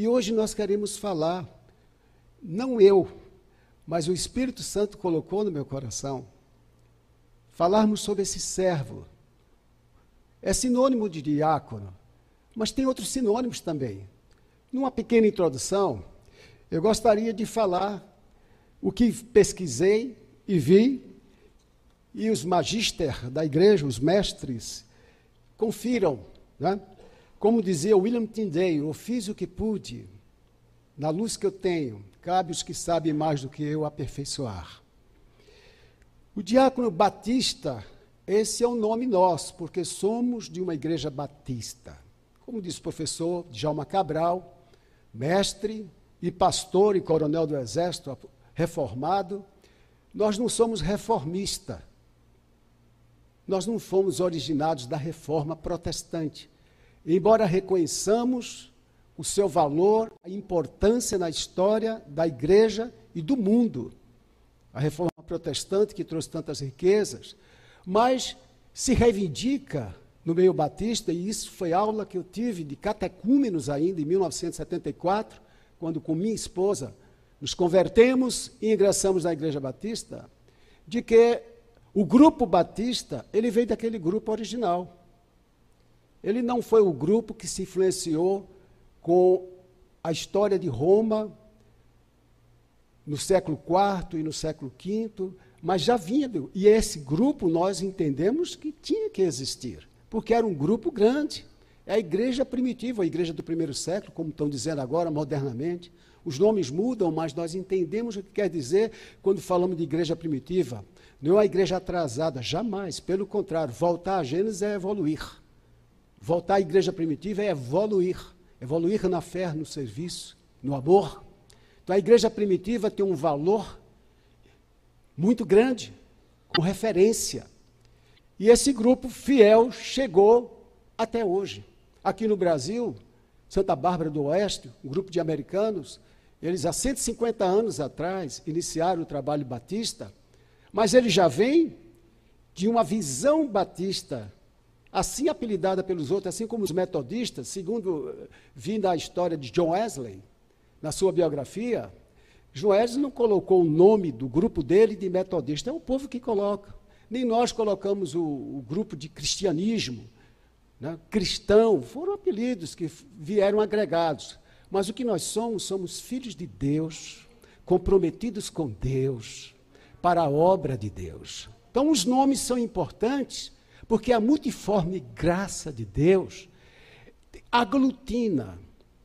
E hoje nós queremos falar, não eu, mas o Espírito Santo colocou no meu coração, falarmos sobre esse servo. É sinônimo de diácono, mas tem outros sinônimos também. Numa pequena introdução, eu gostaria de falar o que pesquisei e vi, e os magister da igreja, os mestres, confiram. Né? Como dizia William Tyndale, eu fiz o que pude, na luz que eu tenho, cabe os que sabem mais do que eu aperfeiçoar. O diácono batista, esse é o nome nosso, porque somos de uma igreja batista. Como diz o professor Djalma Cabral, mestre e pastor e coronel do exército reformado, nós não somos reformista. Nós não fomos originados da reforma protestante. Embora reconheçamos o seu valor, a importância na história da igreja e do mundo. A reforma protestante que trouxe tantas riquezas, mas se reivindica no meio batista, e isso foi aula que eu tive de catecúmenos ainda em 1974, quando com minha esposa nos convertemos e ingressamos na igreja batista, de que o grupo batista, ele veio daquele grupo original. Ele não foi o grupo que se influenciou com a história de Roma no século IV e no século V, mas já vinha. E esse grupo nós entendemos que tinha que existir, porque era um grupo grande. É a igreja primitiva, a igreja do primeiro século, como estão dizendo agora modernamente. Os nomes mudam, mas nós entendemos o que quer dizer quando falamos de igreja primitiva. Não é a igreja atrasada, jamais. Pelo contrário, voltar a Gênesis é evoluir. Voltar à igreja primitiva é evoluir. Evoluir na fé, no serviço, no amor. Então a igreja primitiva tem um valor muito grande, com referência. E esse grupo fiel chegou até hoje. Aqui no Brasil, Santa Bárbara do Oeste, um grupo de americanos, eles há 150 anos atrás iniciaram o trabalho batista, mas ele já vem de uma visão batista, assim apelidada pelos outros, assim como os metodistas, segundo eh, vinda a história de John Wesley, na sua biografia, John Wesley não colocou o nome do grupo dele de metodista, é o povo que coloca. Nem nós colocamos o, o grupo de cristianismo, né? cristão, foram apelidos que vieram agregados. Mas o que nós somos, somos filhos de Deus, comprometidos com Deus, para a obra de Deus. Então, os nomes são importantes, porque a multiforme graça de Deus aglutina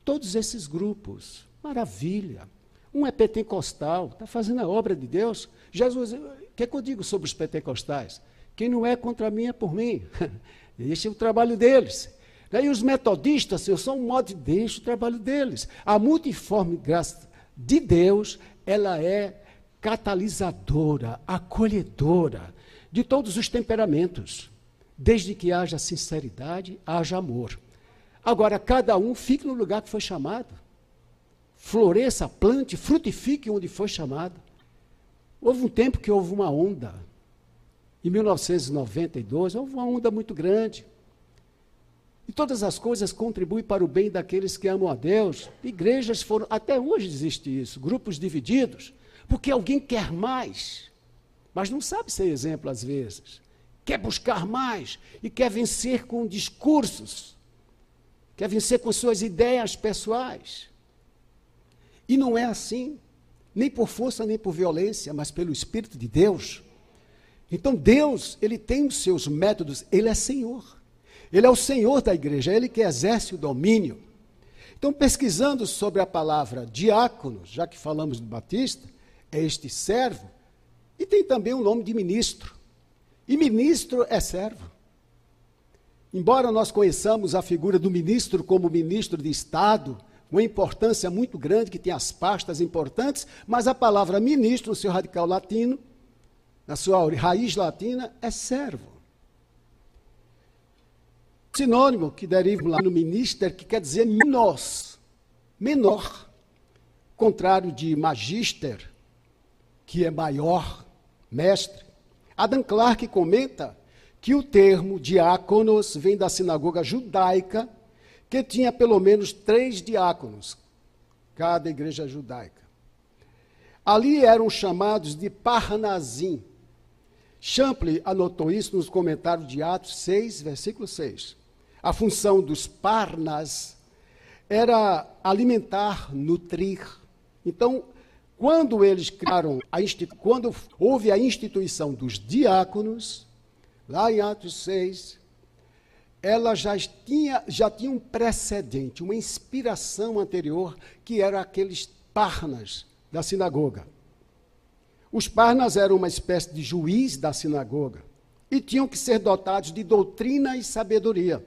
todos esses grupos. Maravilha. Um é pentecostal, está fazendo a obra de Deus. Jesus, o que, é que eu digo sobre os pentecostais? Quem não é contra mim é por mim. Esse é o trabalho deles. E os metodistas, eu sou um modo de deixo o trabalho deles. A multiforme graça de Deus, ela é catalisadora, acolhedora de todos os temperamentos, desde que haja sinceridade, haja amor. Agora, cada um fique no lugar que foi chamado. Floresça, plante, frutifique onde foi chamado. Houve um tempo que houve uma onda. Em 1992, houve uma onda muito grande. E todas as coisas contribuem para o bem daqueles que amam a Deus. Igrejas foram, até hoje existe isso, grupos divididos, porque alguém quer mais, mas não sabe ser exemplo às vezes. Quer buscar mais e quer vencer com discursos, quer vencer com suas ideias pessoais. E não é assim, nem por força nem por violência, mas pelo Espírito de Deus. Então Deus, ele tem os seus métodos, ele é Senhor. Ele é o Senhor da igreja, Ele que exerce o domínio. Então, pesquisando sobre a palavra diácono, já que falamos do Batista, é este servo, e tem também o nome de ministro. E ministro é servo. Embora nós conheçamos a figura do ministro como ministro de Estado, uma importância muito grande, que tem as pastas importantes, mas a palavra ministro, no seu radical latino, na sua raiz latina, é servo sinônimo que deriva lá no minister, que quer dizer menos, menor, contrário de magister, que é maior, mestre. Adam Clarke comenta que o termo diáconos vem da sinagoga judaica, que tinha pelo menos três diáconos, cada igreja judaica. Ali eram chamados de Parnazim. Champlin anotou isso nos comentários de Atos 6, versículo 6. A função dos Parnas era alimentar, nutrir. Então, quando eles criaram, a quando houve a instituição dos diáconos, lá em Atos 6, ela já tinha, já tinha um precedente, uma inspiração anterior, que era aqueles parnas da sinagoga. Os parnas eram uma espécie de juiz da sinagoga e tinham que ser dotados de doutrina e sabedoria.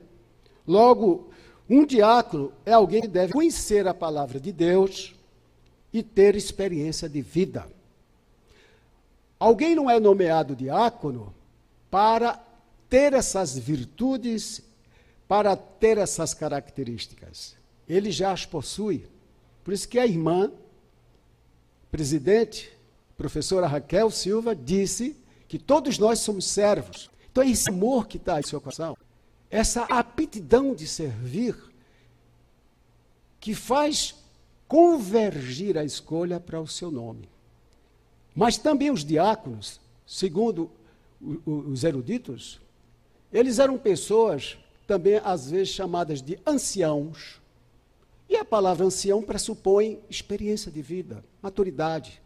Logo, um diácono é alguém que deve conhecer a palavra de Deus e ter experiência de vida. Alguém não é nomeado diácono para ter essas virtudes, para ter essas características. Ele já as possui. Por isso que a irmã, presidente, professora Raquel Silva, disse que todos nós somos servos. Então é esse amor que está em seu coração, essa aptidão de servir, que faz convergir a escolha para o seu nome. Mas também os diáconos, segundo os eruditos, eles eram pessoas também às vezes chamadas de anciãos. E a palavra ancião pressupõe experiência de vida, maturidade.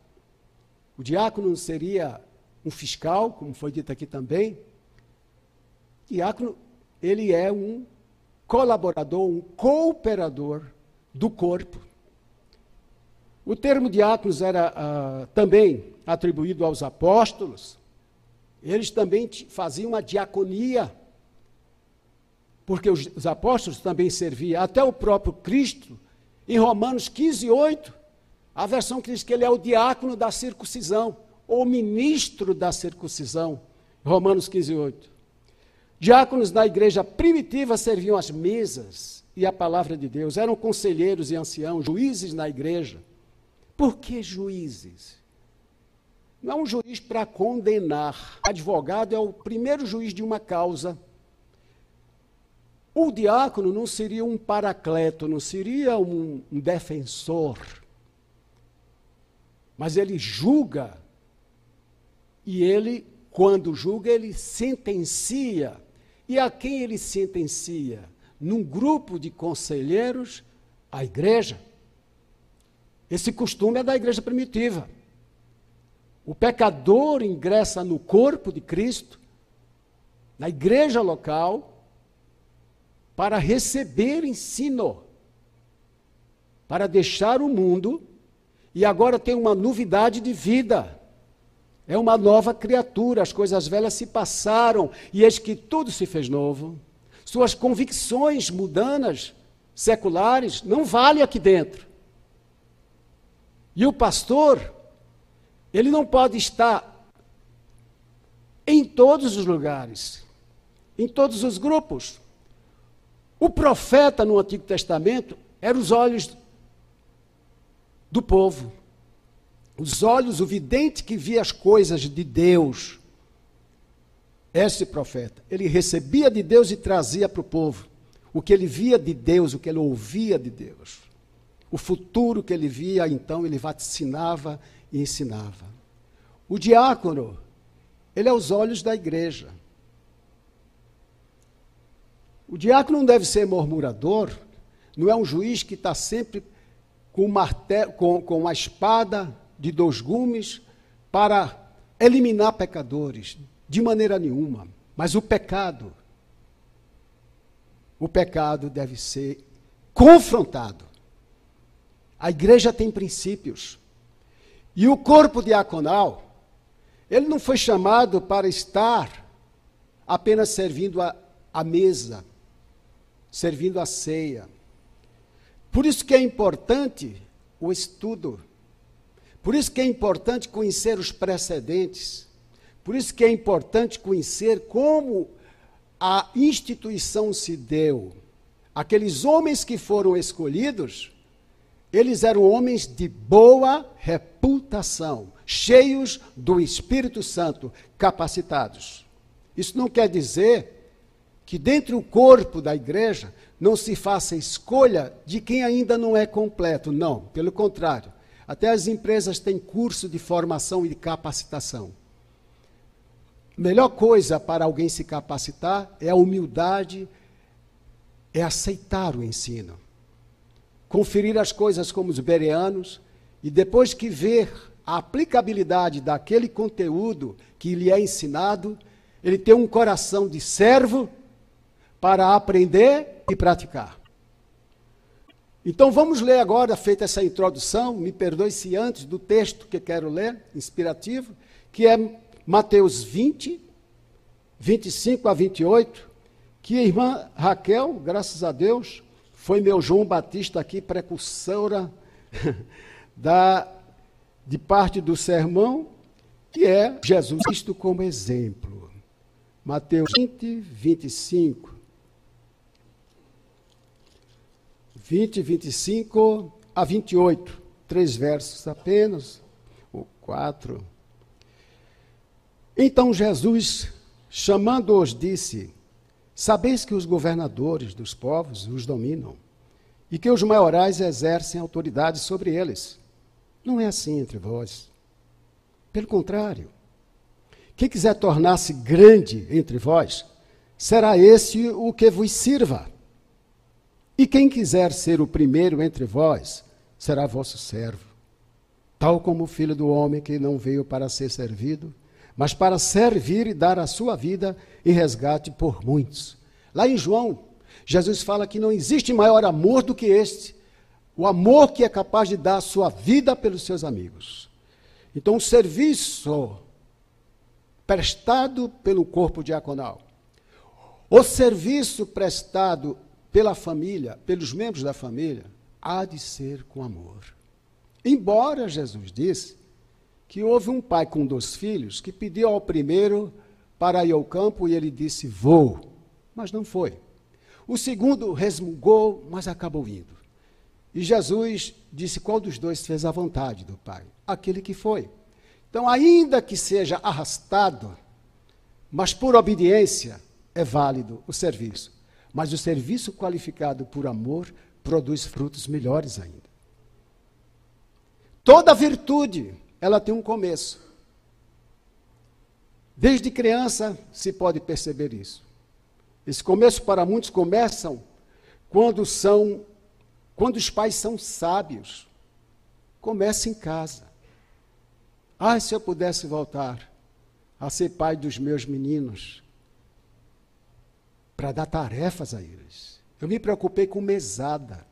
O diácono seria um fiscal, como foi dito aqui também. Diácono, ele é um colaborador, um cooperador do corpo. O termo diáconos era uh, também atribuído aos apóstolos. Eles também faziam uma diaconia, porque os, os apóstolos também serviam, até o próprio Cristo, em Romanos 15, 8, a versão que diz que ele é o diácono da circuncisão, ou ministro da circuncisão, Romanos 15, 8. Diáconos na igreja primitiva serviam as mesas e a palavra de Deus, eram conselheiros e anciãos, juízes na igreja. Por que juízes? Não é um juiz para condenar. Advogado é o primeiro juiz de uma causa. O diácono não seria um paracleto, não seria um, um defensor. Mas ele julga. E ele, quando julga, ele sentencia. E a quem ele sentencia? Num grupo de conselheiros, a igreja. Esse costume é da igreja primitiva. O pecador ingressa no corpo de Cristo, na igreja local, para receber ensino, para deixar o mundo e agora tem uma novidade de vida. É uma nova criatura, as coisas velhas se passaram e eis que tudo se fez novo. Suas convicções mudanas, seculares, não valem aqui dentro. E o pastor, ele não pode estar em todos os lugares, em todos os grupos. O profeta no Antigo Testamento era os olhos do povo. Os olhos, o vidente que via as coisas de Deus. Esse profeta, ele recebia de Deus e trazia para o povo o que ele via de Deus, o que ele ouvia de Deus. O futuro que ele via, então, ele vaticinava e ensinava. O diácono, ele é os olhos da igreja. O diácono não deve ser murmurador, não é um juiz que está sempre com, com, com uma espada de dois gumes para eliminar pecadores, de maneira nenhuma. Mas o pecado, o pecado deve ser confrontado. A igreja tem princípios. E o corpo diaconal, ele não foi chamado para estar apenas servindo a, a mesa, servindo a ceia. Por isso que é importante o estudo. Por isso que é importante conhecer os precedentes. Por isso que é importante conhecer como a instituição se deu. Aqueles homens que foram escolhidos eles eram homens de boa reputação, cheios do Espírito Santo, capacitados. Isso não quer dizer que dentro do corpo da igreja não se faça escolha de quem ainda não é completo. Não, pelo contrário. Até as empresas têm curso de formação e de capacitação. Melhor coisa para alguém se capacitar é a humildade, é aceitar o ensino. Conferir as coisas como os bereanos e depois que ver a aplicabilidade daquele conteúdo que lhe é ensinado, ele ter um coração de servo para aprender e praticar. Então vamos ler agora, feita essa introdução, me perdoe se antes do texto que quero ler, inspirativo, que é Mateus 20, 25 a 28, que a irmã Raquel, graças a Deus, foi meu João Batista aqui, precursora da, de parte do sermão, que é Jesus Cristo como exemplo. Mateus 20, 25. 20, 25 a 28. Três versos apenas, ou quatro. Então Jesus, chamando-os, disse: Sabeis que os governadores dos povos os dominam e que os maiorais exercem autoridade sobre eles. Não é assim entre vós. Pelo contrário, quem quiser tornar-se grande entre vós, será esse o que vos sirva. E quem quiser ser o primeiro entre vós, será vosso servo. Tal como o filho do homem que não veio para ser servido, mas para servir e dar a sua vida em resgate por muitos. Lá em João, Jesus fala que não existe maior amor do que este, o amor que é capaz de dar a sua vida pelos seus amigos. Então, o serviço prestado pelo corpo diaconal, o serviço prestado pela família, pelos membros da família, há de ser com amor. Embora Jesus disse que houve um pai com dois filhos que pediu ao primeiro para ir ao campo e ele disse: Vou, mas não foi. O segundo resmungou, mas acabou indo. E Jesus disse: Qual dos dois fez a vontade do pai? Aquele que foi. Então, ainda que seja arrastado, mas por obediência, é válido o serviço. Mas o serviço qualificado por amor produz frutos melhores ainda. Toda virtude, ela tem um começo. Desde criança se pode perceber isso. Esse começo para muitos começam quando são quando os pais são sábios. Começa em casa. Ah, se eu pudesse voltar a ser pai dos meus meninos, para dar tarefas a eles. Eu me preocupei com mesada.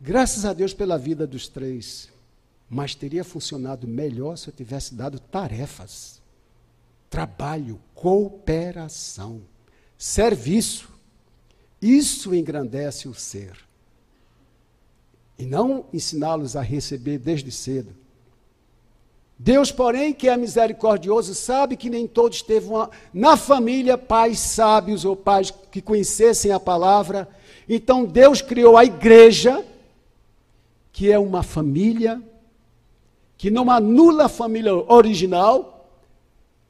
Graças a Deus pela vida dos três, mas teria funcionado melhor se eu tivesse dado tarefas, trabalho, cooperação, serviço. Isso engrandece o ser. E não ensiná-los a receber desde cedo. Deus, porém, que é misericordioso, sabe que nem todos teve uma, na família pais sábios ou pais que conhecessem a palavra. Então Deus criou a igreja, que é uma família, que não anula a família original,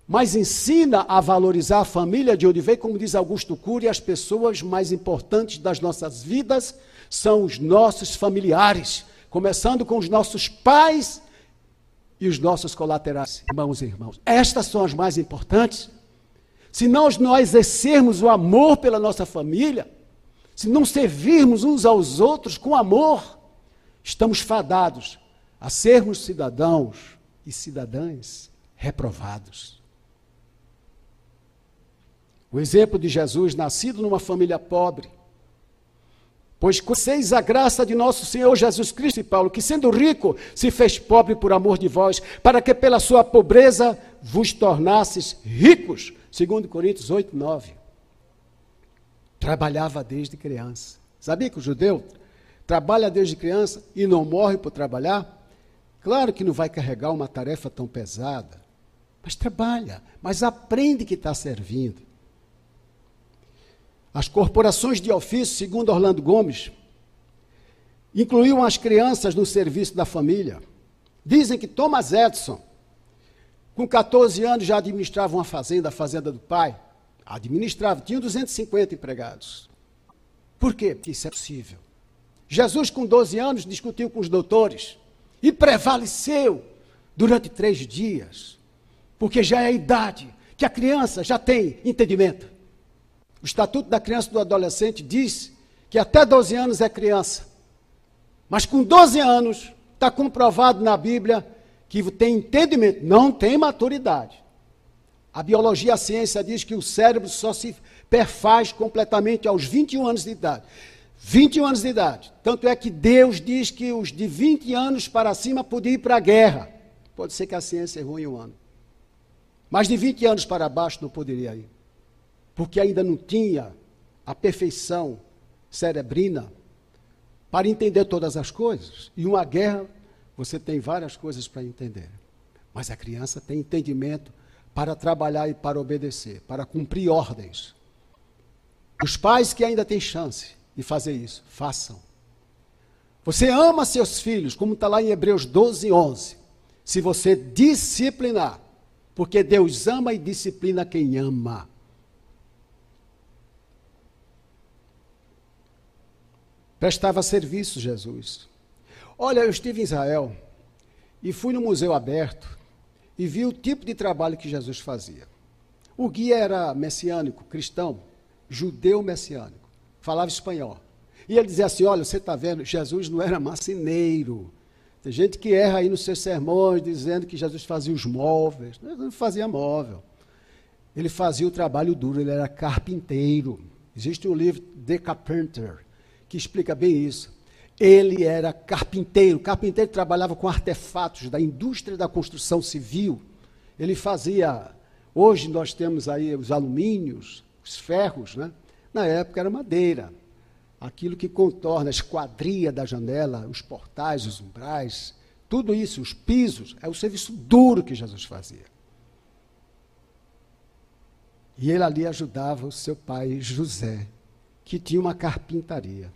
mas ensina a valorizar a família de onde veio, como diz Augusto Cury, as pessoas mais importantes das nossas vidas são os nossos familiares, começando com os nossos pais e os nossos colaterais, irmãos e irmãos. Estas são as mais importantes. Se nós não exercermos o amor pela nossa família, se não servirmos uns aos outros com amor, estamos fadados a sermos cidadãos e cidadãs reprovados. O exemplo de Jesus, nascido numa família pobre, Pois conheceis a graça de nosso Senhor Jesus Cristo, e Paulo, que sendo rico, se fez pobre por amor de vós, para que pela sua pobreza vos tornasses ricos. Segundo Coríntios 8, 9. Trabalhava desde criança. Sabia que o judeu trabalha desde criança e não morre por trabalhar? Claro que não vai carregar uma tarefa tão pesada, mas trabalha, mas aprende que está servindo. As corporações de ofício, segundo Orlando Gomes, incluíam as crianças no serviço da família. Dizem que Thomas Edison, com 14 anos, já administrava uma fazenda, a fazenda do pai. Administrava, tinha 250 empregados. Por quê? Porque isso é possível. Jesus, com 12 anos, discutiu com os doutores e prevaleceu durante três dias, porque já é a idade que a criança já tem entendimento. O Estatuto da Criança e do Adolescente diz que até 12 anos é criança, mas com 12 anos está comprovado na Bíblia que tem entendimento, não tem maturidade. A biologia, a ciência diz que o cérebro só se perfaz completamente aos 21 anos de idade. 21 anos de idade. Tanto é que Deus diz que os de 20 anos para cima podiam ir para a guerra. Pode ser que a ciência errou em um ano. Mas de 20 anos para baixo não poderia ir. Porque ainda não tinha a perfeição cerebrina para entender todas as coisas. E uma guerra, você tem várias coisas para entender. Mas a criança tem entendimento para trabalhar e para obedecer, para cumprir ordens. Os pais que ainda têm chance de fazer isso, façam. Você ama seus filhos, como está lá em Hebreus 12, 11. Se você disciplinar, porque Deus ama e disciplina quem ama. Prestava serviço, Jesus. Olha, eu estive em Israel e fui no museu aberto e vi o tipo de trabalho que Jesus fazia. O guia era messiânico, cristão, judeu messiânico, falava espanhol. E ele dizia assim: Olha, você está vendo, Jesus não era marceneiro, tem gente que erra aí nos seus sermões dizendo que Jesus fazia os móveis. Ele não fazia móvel. Ele fazia o trabalho duro, ele era carpinteiro. Existe um livro, The Carpenter, que explica bem isso. Ele era carpinteiro. Carpinteiro trabalhava com artefatos da indústria da construção civil. Ele fazia. Hoje nós temos aí os alumínios, os ferros, né? Na época era madeira aquilo que contorna a esquadria da janela, os portais, os umbrais, tudo isso, os pisos, é o serviço duro que Jesus fazia. E ele ali ajudava o seu pai José, que tinha uma carpintaria.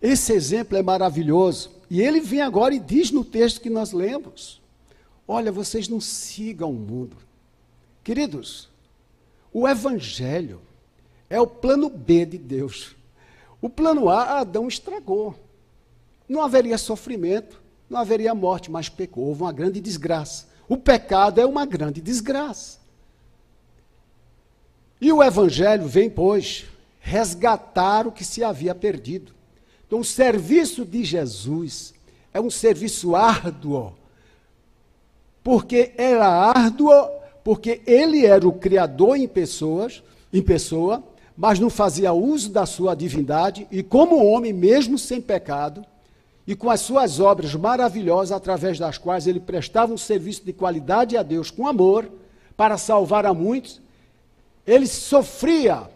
Esse exemplo é maravilhoso. E ele vem agora e diz no texto que nós lemos: Olha, vocês não sigam o mundo. Queridos, o Evangelho é o plano B de Deus. O plano A, Adão estragou. Não haveria sofrimento, não haveria morte, mas pecou. Houve uma grande desgraça. O pecado é uma grande desgraça. E o Evangelho vem, pois, resgatar o que se havia perdido. Então, o serviço de Jesus é um serviço árduo. Porque era árduo, porque ele era o Criador em pessoas, em pessoa, mas não fazia uso da sua divindade, e como homem, mesmo sem pecado, e com as suas obras maravilhosas, através das quais ele prestava um serviço de qualidade a Deus com amor, para salvar a muitos, ele sofria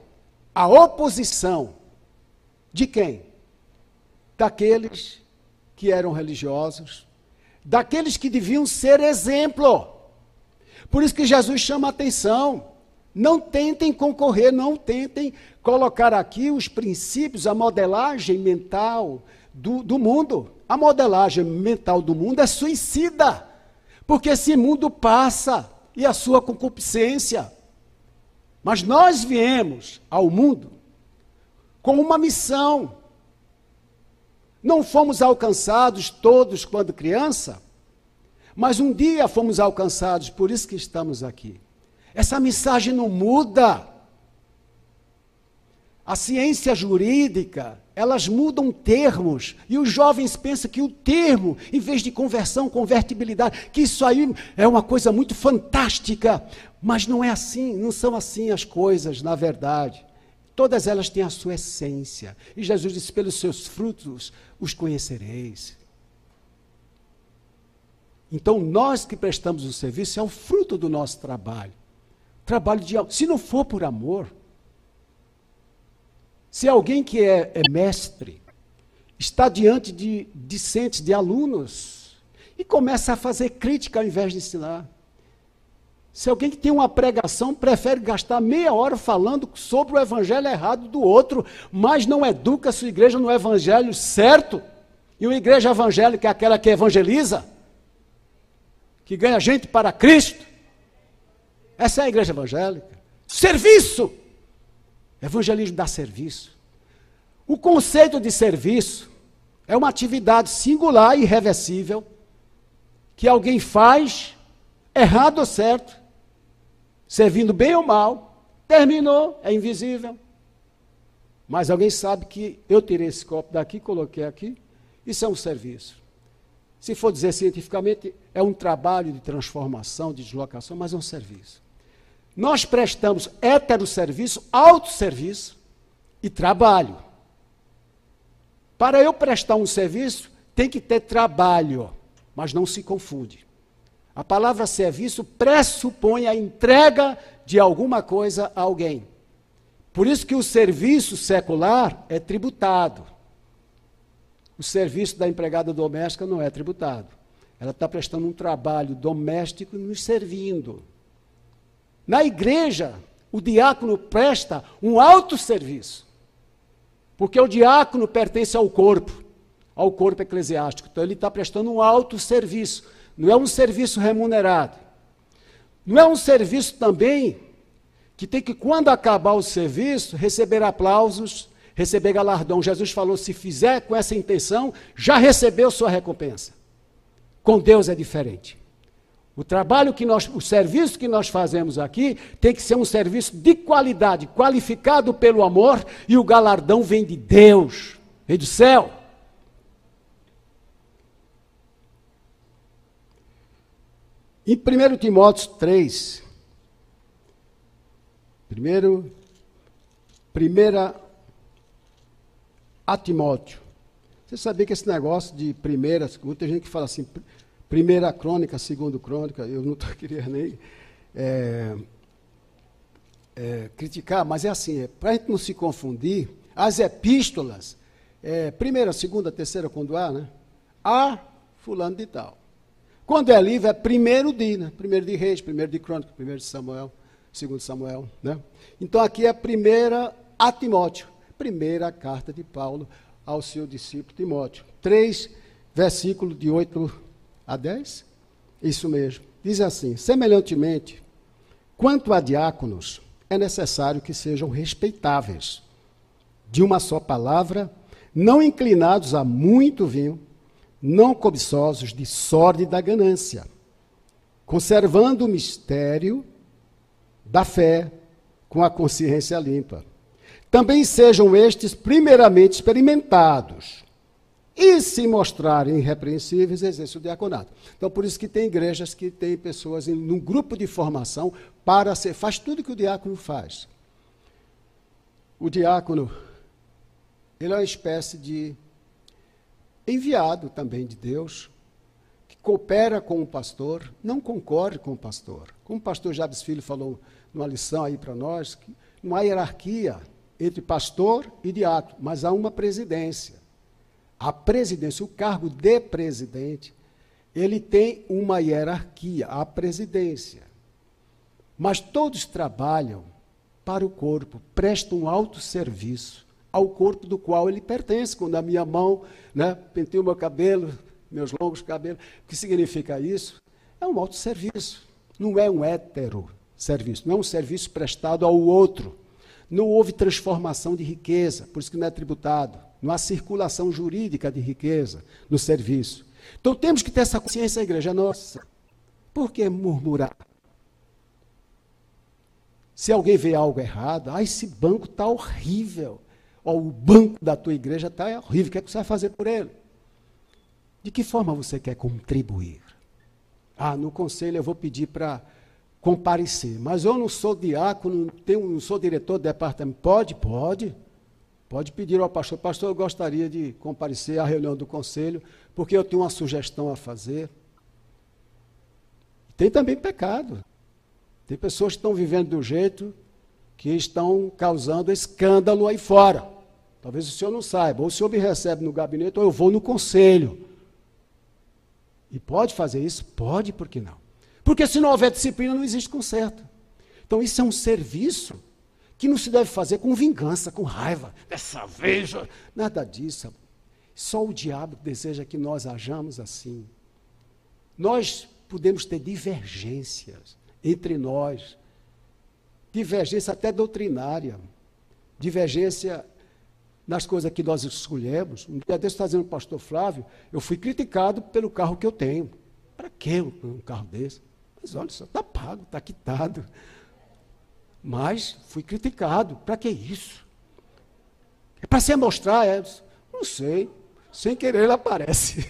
a oposição de quem? Daqueles que eram religiosos, daqueles que deviam ser exemplo. Por isso que Jesus chama a atenção. Não tentem concorrer, não tentem colocar aqui os princípios, a modelagem mental do, do mundo. A modelagem mental do mundo é suicida, porque esse mundo passa e a sua concupiscência. Mas nós viemos ao mundo com uma missão. Não fomos alcançados todos quando criança, mas um dia fomos alcançados, por isso que estamos aqui. Essa mensagem não muda. A ciência jurídica, elas mudam termos, e os jovens pensam que o termo, em vez de conversão, convertibilidade, que isso aí é uma coisa muito fantástica, mas não é assim, não são assim as coisas, na verdade. Todas elas têm a sua essência. E Jesus disse: pelos seus frutos os conhecereis. Então, nós que prestamos o serviço é o fruto do nosso trabalho. Trabalho de se não for por amor, se alguém que é, é mestre está diante de discentes, de alunos, e começa a fazer crítica ao invés de ensinar. Se alguém que tem uma pregação prefere gastar meia hora falando sobre o evangelho errado do outro, mas não educa sua igreja no evangelho certo, e uma igreja evangélica é aquela que evangeliza, que ganha gente para Cristo, essa é a igreja evangélica. Serviço! Evangelismo dá serviço. O conceito de serviço é uma atividade singular e irreversível que alguém faz, errado ou certo, servindo bem ou mal, terminou, é invisível. Mas alguém sabe que eu tirei esse copo daqui, coloquei aqui, isso é um serviço. Se for dizer cientificamente, é um trabalho de transformação, de deslocação, mas é um serviço. Nós prestamos heteroserviço, autosserviço e trabalho. Para eu prestar um serviço, tem que ter trabalho, mas não se confunde. A palavra serviço pressupõe a entrega de alguma coisa a alguém. Por isso que o serviço secular é tributado. O serviço da empregada doméstica não é tributado. Ela está prestando um trabalho doméstico nos servindo. Na igreja, o diácono presta um alto serviço. Porque o diácono pertence ao corpo, ao corpo eclesiástico. Então ele está prestando um alto serviço. Não é um serviço remunerado. Não é um serviço também que tem que, quando acabar o serviço, receber aplausos, receber galardão. Jesus falou: se fizer com essa intenção, já recebeu sua recompensa. Com Deus é diferente. O trabalho que nós, o serviço que nós fazemos aqui tem que ser um serviço de qualidade, qualificado pelo amor, e o galardão vem de Deus, vem do céu. Em 1 Timóteo 3, primeiro, primeira a Timóteo. Você sabia que esse negócio de primeira, muita gente que fala assim, primeira crônica, segunda crônica, eu não queria nem é, é, criticar, mas é assim, é, para a gente não se confundir, as epístolas, é, primeira, segunda, terceira, quando há, né? A fulano de tal. Quando é livro, é primeiro de, né? Primeiro de Reis, primeiro de Crônica, primeiro de Samuel, segundo Samuel, né? Então aqui é a primeira a Timóteo primeira carta de Paulo ao seu discípulo Timóteo. 3, versículo de 8 a 10. Isso mesmo. Diz assim: semelhantemente, quanto a diáconos, é necessário que sejam respeitáveis, de uma só palavra, não inclinados a muito vinho, não cobiçosos de sorte da ganância, conservando o mistério da fé com a consciência limpa também sejam estes primeiramente experimentados. E se mostrarem irrepreensíveis, exerce o diaconato. Então, por isso que tem igrejas que têm pessoas em um grupo de formação para ser. Faz tudo que o diácono faz. O diácono, ele é uma espécie de enviado também de Deus, que coopera com o pastor, não concorre com o pastor. Como o pastor Jabes Filho falou numa lição aí para nós, que não há hierarquia entre pastor e diácono, mas há uma presidência. A presidência, o cargo de presidente, ele tem uma hierarquia, a presidência. Mas todos trabalham para o corpo, prestam um alto serviço ao corpo do qual ele pertence. Quando a minha mão, né, pentei o meu cabelo, meus longos cabelos, o que significa isso? É um alto serviço, não é um hétero serviço, não é um serviço prestado ao outro. Não houve transformação de riqueza, por isso que não é tributado. Não há circulação jurídica de riqueza no serviço. Então temos que ter essa consciência, igreja nossa. Por que murmurar? Se alguém vê algo errado, ah, esse banco está horrível. O banco da tua igreja está horrível, o que, é que você vai fazer por ele? De que forma você quer contribuir? Ah, no conselho eu vou pedir para comparecer. Mas eu não sou diácono, tenho, não sou diretor do departamento. Pode? Pode. Pode pedir ao pastor. Pastor, eu gostaria de comparecer à reunião do conselho, porque eu tenho uma sugestão a fazer. Tem também pecado. Tem pessoas que estão vivendo do jeito que estão causando escândalo aí fora. Talvez o senhor não saiba. Ou o senhor me recebe no gabinete, ou eu vou no conselho. E pode fazer isso? Pode, por que não? Porque se não houver disciplina, não existe conserto. Então, isso é um serviço que não se deve fazer com vingança, com raiva. Dessa vez, nada disso. Só o diabo deseja que nós hajamos assim. Nós podemos ter divergências entre nós, divergência até doutrinária, divergência nas coisas que nós escolhemos. Um dia desse, está dizendo pastor Flávio, eu fui criticado pelo carro que eu tenho. Para que um carro desse? Mas olha só, está pago, está quitado. Mas fui criticado. Para que isso? É para se mostrar? É, não sei. Sem querer ele aparece.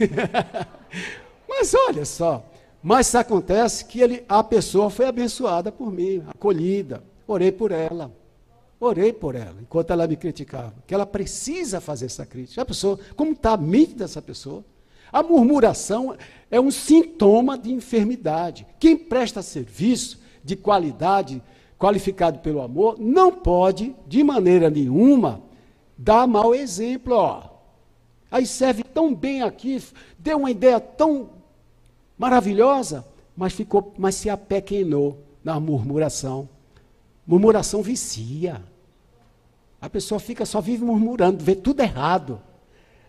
Mas olha só. Mas acontece que ele, a pessoa foi abençoada por mim, acolhida. Orei por ela. Orei por ela, enquanto ela me criticava. Que ela precisa fazer essa crítica. A pessoa, como está a mente dessa pessoa? A murmuração é um sintoma de enfermidade. Quem presta serviço de qualidade, qualificado pelo amor, não pode, de maneira nenhuma, dar mau exemplo. Ó. Aí serve tão bem aqui, deu uma ideia tão maravilhosa, mas ficou, mas se apequenou na murmuração. Murmuração vicia. A pessoa fica só vive murmurando, vê tudo errado.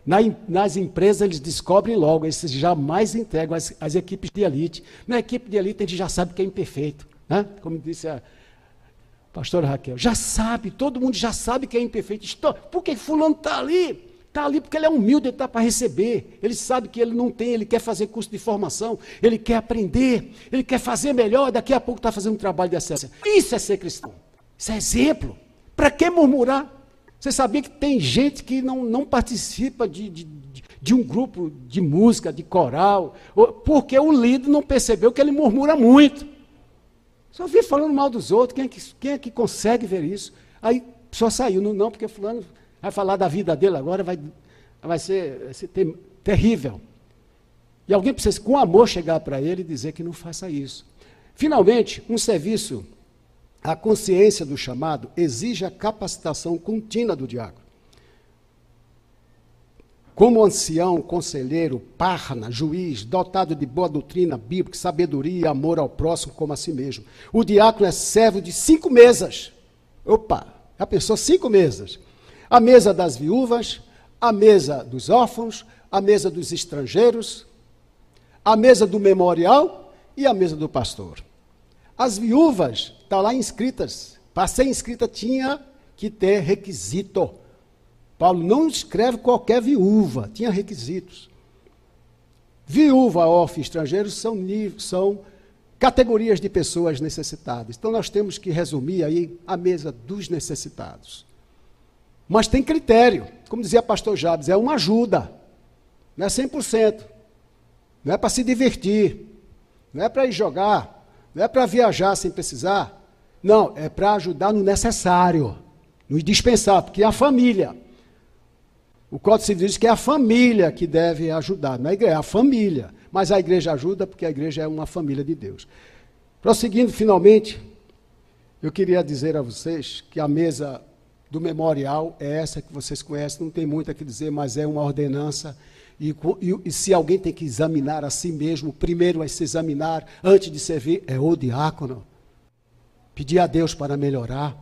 Na, nas empresas eles descobrem logo, eles jamais entregam as, as, equipes de elite. Na equipe de elite a gente já sabe que é imperfeito. Né? Como disse a pastora Raquel. Já sabe, todo mundo já sabe que é imperfeito. Por que fulano está ali? Está ali porque ele é humilde, ele está para receber. Ele sabe que ele não tem, ele quer fazer curso de formação, ele quer aprender, ele quer fazer melhor, daqui a pouco está fazendo um trabalho de excelência. Isso é ser cristão. Isso é exemplo. Para que murmurar? Você sabia que tem gente que não, não participa de, de, de, um grupo de música, de coral, porque o líder não percebeu que ele murmura muito. Só vi falando mal dos outros, quem é que, quem é que consegue ver isso? Aí só saiu, não, não, porque fulano vai falar da vida dele agora, vai, vai ser, vai ser ter, terrível. E alguém precisa, com amor, chegar para ele e dizer que não faça isso. Finalmente, um serviço a consciência do chamado exige a capacitação contínua do diácono. Como ancião, conselheiro, parna, juiz, dotado de boa doutrina bíblica, sabedoria e amor ao próximo como a si mesmo. O diácono é servo de cinco mesas. Opa, a pessoa cinco mesas. A mesa das viúvas, a mesa dos órfãos, a mesa dos estrangeiros, a mesa do memorial e a mesa do pastor. As viúvas, está lá inscritas. Para ser inscrita tinha que ter requisito. Paulo não escreve qualquer viúva, tinha requisitos. Viúva, órfão estrangeiros são, são categorias de pessoas necessitadas. Então nós temos que resumir aí a mesa dos necessitados. Mas tem critério, como dizia pastor Jabes, é uma ajuda, não é 100%. Não é para se divertir, não é para ir jogar, não é para viajar sem precisar. Não, é para ajudar no necessário, no indispensável, porque a família. O Código Civil diz que é a família que deve ajudar, não é a igreja, é a família. Mas a igreja ajuda porque a igreja é uma família de Deus. Prosseguindo, finalmente, eu queria dizer a vocês que a mesa do memorial é essa que vocês conhecem, não tem muito a que dizer, mas é uma ordenança e, e, e, se alguém tem que examinar a si mesmo, primeiro é se examinar antes de servir, é o diácono. Pedir a Deus para melhorar.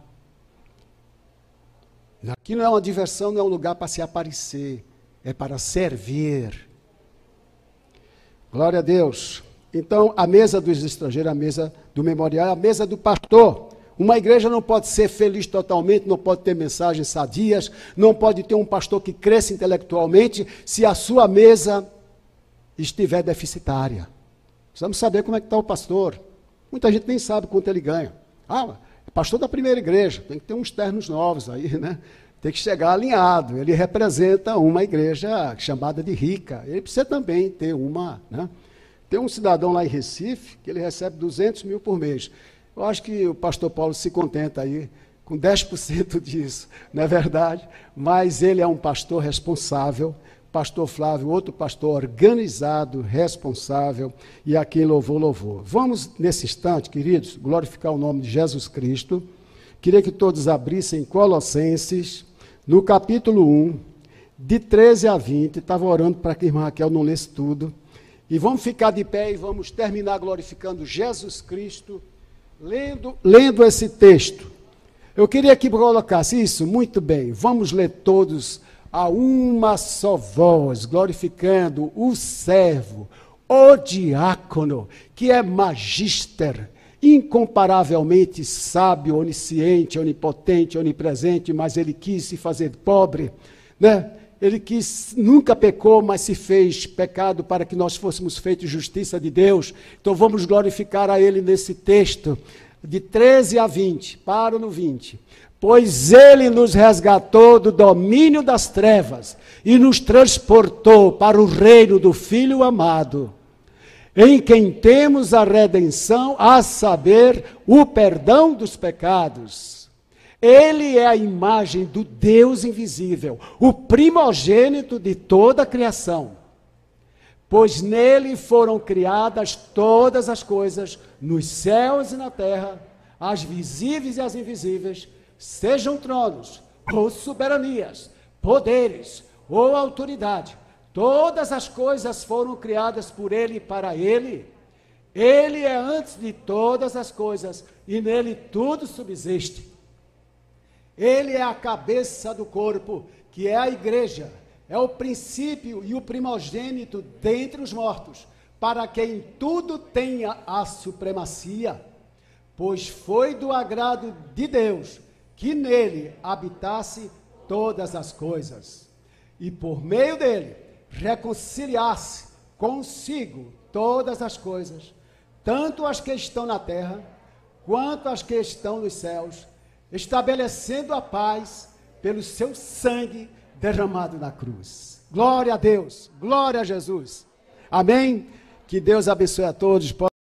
Aqui não é uma diversão, não é um lugar para se aparecer, é para servir. Glória a Deus. Então, a mesa dos estrangeiros, a mesa do memorial, a mesa do pastor. Uma igreja não pode ser feliz totalmente, não pode ter mensagens sadias, não pode ter um pastor que cresça intelectualmente se a sua mesa estiver deficitária. Precisamos saber como é que está o pastor. Muita gente nem sabe quanto ele ganha. Ah, pastor da primeira igreja, tem que ter uns ternos novos aí, né? Tem que chegar alinhado. Ele representa uma igreja chamada de rica. Ele precisa também ter uma, né? Tem um cidadão lá em Recife que ele recebe 200 mil por mês. Eu acho que o pastor Paulo se contenta aí com 10% disso, não é verdade? Mas ele é um pastor responsável, pastor Flávio, outro pastor organizado, responsável, e a quem louvou, louvou. Vamos, nesse instante, queridos, glorificar o nome de Jesus Cristo. Queria que todos abrissem Colossenses, no capítulo 1, de 13 a 20. Estava orando para que a irmã Raquel não lesse tudo. E vamos ficar de pé e vamos terminar glorificando Jesus Cristo Lendo, lendo esse texto, eu queria que colocasse isso muito bem. Vamos ler todos a uma só voz, glorificando o servo, o diácono, que é magister, incomparavelmente sábio, onisciente, onipotente, onipresente, mas ele quis se fazer pobre. né? Ele que nunca pecou, mas se fez pecado para que nós fôssemos feitos justiça de Deus. Então vamos glorificar a Ele nesse texto, de 13 a 20. Paro no 20. Pois Ele nos resgatou do domínio das trevas e nos transportou para o reino do Filho amado, em quem temos a redenção, a saber, o perdão dos pecados ele é a imagem do Deus invisível, o primogênito de toda a criação. Pois nele foram criadas todas as coisas, nos céus e na terra, as visíveis e as invisíveis, sejam tronos, ou soberanias, poderes, ou autoridade. Todas as coisas foram criadas por ele e para ele. Ele é antes de todas as coisas, e nele tudo subsiste. Ele é a cabeça do corpo, que é a igreja. É o princípio e o primogênito dentre os mortos, para quem tudo tenha a supremacia. Pois foi do agrado de Deus que nele habitasse todas as coisas, e por meio dele reconciliasse consigo todas as coisas, tanto as que estão na terra, quanto as que estão nos céus estabelecendo a paz pelo seu sangue derramado na cruz. Glória a Deus, glória a Jesus. Amém? Que Deus abençoe a todos.